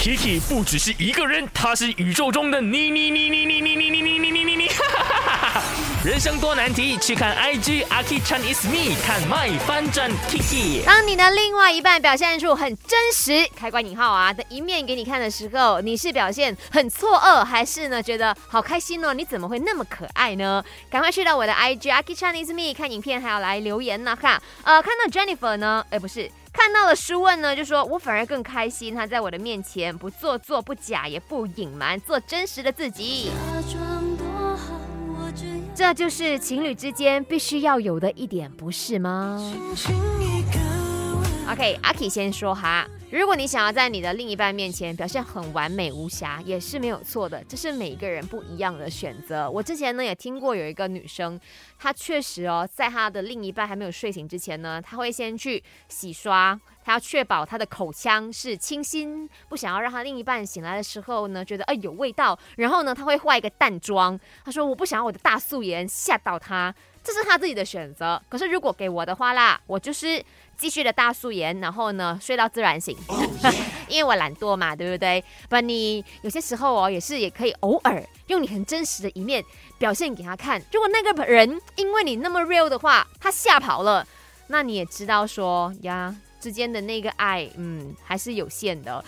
Kiki 不只是一个人，他是宇宙中的你你你你你你你你你你你你你，人生多难题，去看 IG Aki Chan is me，看 My 翻转 Kiki。当你的另外一半表现出很真实（开关引号啊）的一面给你看的时候，你是表现很错愕，还是呢觉得好开心哦？你怎么会那么可爱呢？赶快去到我的 IG Aki Chan is me 看影片，还要来留言呢。哈，呃，看到 Jennifer 呢？哎，不是。看到了书问呢，就说我反而更开心，他在我的面前不做作、不假，也不隐瞒，做真实的自己。这就是情侣之间必须要有的一点，不是吗？OK，阿 K 先说哈。如果你想要在你的另一半面前表现很完美无瑕，也是没有错的，这是每一个人不一样的选择。我之前呢也听过有一个女生，她确实哦，在她的另一半还没有睡醒之前呢，她会先去洗刷，她要确保他的口腔是清新，不想要让他另一半醒来的时候呢觉得哎有味道。然后呢，他会化一个淡妆，他说我不想要我的大素颜吓到他。这是他自己的选择。可是如果给我的话啦，我就是继续的大素颜，然后呢睡到自然醒，因为我懒惰嘛，对不对？不，你有些时候哦，也是也可以偶尔用你很真实的一面表现给他看。如果那个人因为你那么 real 的话，他吓跑了，那你也知道说呀，之间的那个爱，嗯，还是有限的。